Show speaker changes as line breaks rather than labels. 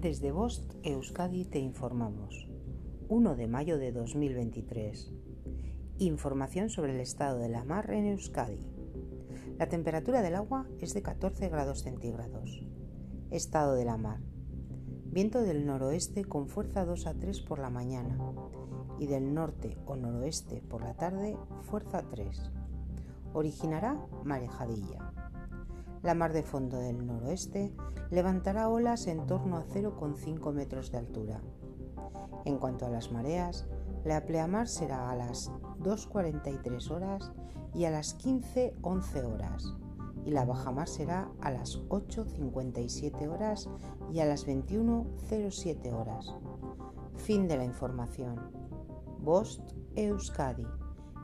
Desde Bost Euskadi te informamos. 1 de mayo de 2023. Información sobre el estado de la mar en Euskadi. La temperatura del agua es de 14 grados centígrados. Estado de la mar. Viento del noroeste con fuerza 2 a 3 por la mañana y del norte o noroeste por la tarde fuerza 3. Originará marejadilla. La mar de fondo del noroeste levantará olas en torno a 0,5 metros de altura. En cuanto a las mareas, la pleamar será a las 2.43 horas y a las 15.11 horas, y la bajamar será a las 8.57 horas y a las 21.07 horas. Fin de la información. Bost Euskadi,